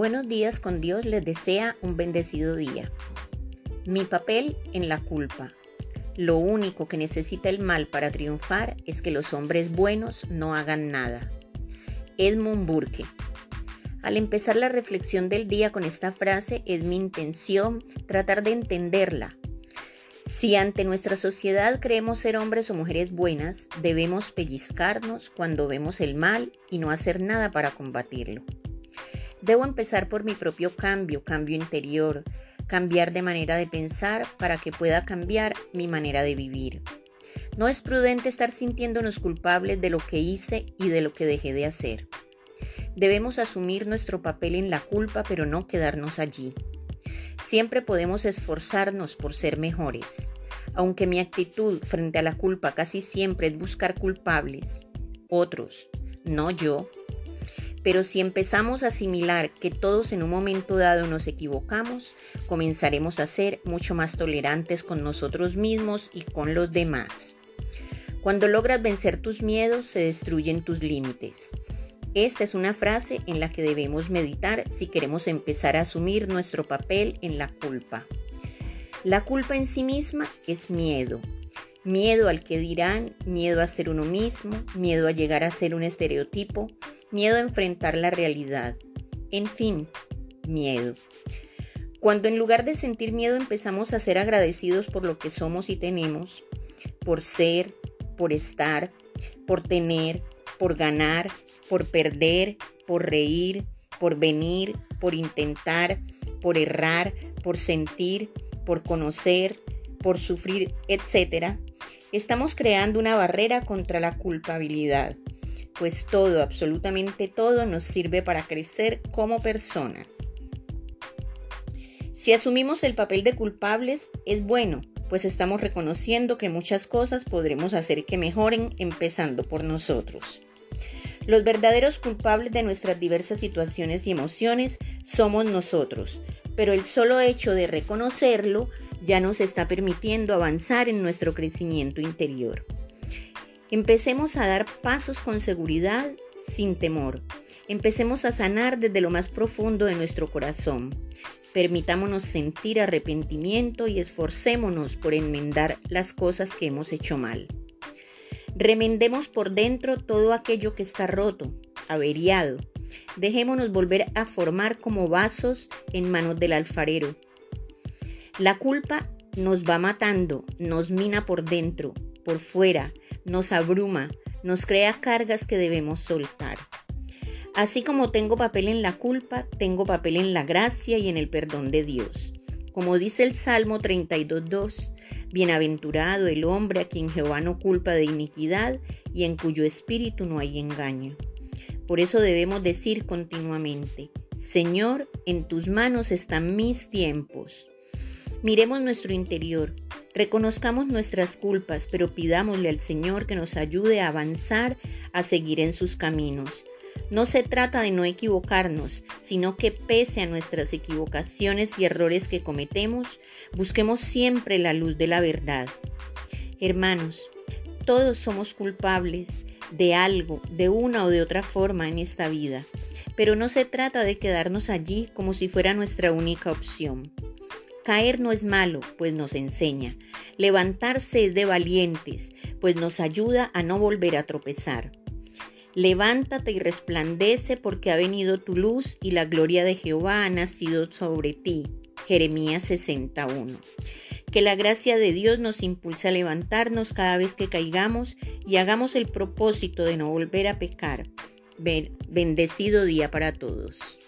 Buenos días con Dios les desea un bendecido día. Mi papel en la culpa. Lo único que necesita el mal para triunfar es que los hombres buenos no hagan nada. Edmund Burke. Al empezar la reflexión del día con esta frase es mi intención tratar de entenderla. Si ante nuestra sociedad creemos ser hombres o mujeres buenas, debemos pellizcarnos cuando vemos el mal y no hacer nada para combatirlo. Debo empezar por mi propio cambio, cambio interior, cambiar de manera de pensar para que pueda cambiar mi manera de vivir. No es prudente estar sintiéndonos culpables de lo que hice y de lo que dejé de hacer. Debemos asumir nuestro papel en la culpa, pero no quedarnos allí. Siempre podemos esforzarnos por ser mejores. Aunque mi actitud frente a la culpa casi siempre es buscar culpables, otros, no yo, pero si empezamos a asimilar que todos en un momento dado nos equivocamos, comenzaremos a ser mucho más tolerantes con nosotros mismos y con los demás. Cuando logras vencer tus miedos, se destruyen tus límites. Esta es una frase en la que debemos meditar si queremos empezar a asumir nuestro papel en la culpa. La culpa en sí misma es miedo. Miedo al que dirán, miedo a ser uno mismo, miedo a llegar a ser un estereotipo, miedo a enfrentar la realidad. En fin, miedo. Cuando en lugar de sentir miedo empezamos a ser agradecidos por lo que somos y tenemos, por ser, por estar, por tener, por ganar, por perder, por reír, por venir, por intentar, por errar, por sentir, por conocer, por sufrir, etc., estamos creando una barrera contra la culpabilidad pues todo, absolutamente todo nos sirve para crecer como personas. Si asumimos el papel de culpables, es bueno, pues estamos reconociendo que muchas cosas podremos hacer que mejoren empezando por nosotros. Los verdaderos culpables de nuestras diversas situaciones y emociones somos nosotros, pero el solo hecho de reconocerlo ya nos está permitiendo avanzar en nuestro crecimiento interior. Empecemos a dar pasos con seguridad, sin temor. Empecemos a sanar desde lo más profundo de nuestro corazón. Permitámonos sentir arrepentimiento y esforcémonos por enmendar las cosas que hemos hecho mal. Remendemos por dentro todo aquello que está roto, averiado. Dejémonos volver a formar como vasos en manos del alfarero. La culpa nos va matando, nos mina por dentro, por fuera, nos abruma, nos crea cargas que debemos soltar. Así como tengo papel en la culpa, tengo papel en la gracia y en el perdón de Dios. Como dice el Salmo 32.2, Bienaventurado el hombre a quien Jehová no culpa de iniquidad y en cuyo espíritu no hay engaño. Por eso debemos decir continuamente, Señor, en tus manos están mis tiempos. Miremos nuestro interior, reconozcamos nuestras culpas, pero pidámosle al Señor que nos ayude a avanzar, a seguir en sus caminos. No se trata de no equivocarnos, sino que pese a nuestras equivocaciones y errores que cometemos, busquemos siempre la luz de la verdad. Hermanos, todos somos culpables de algo, de una o de otra forma en esta vida, pero no se trata de quedarnos allí como si fuera nuestra única opción. Caer no es malo, pues nos enseña. Levantarse es de valientes, pues nos ayuda a no volver a tropezar. Levántate y resplandece porque ha venido tu luz y la gloria de Jehová ha nacido sobre ti. Jeremías 61. Que la gracia de Dios nos impulse a levantarnos cada vez que caigamos y hagamos el propósito de no volver a pecar. Bendecido día para todos.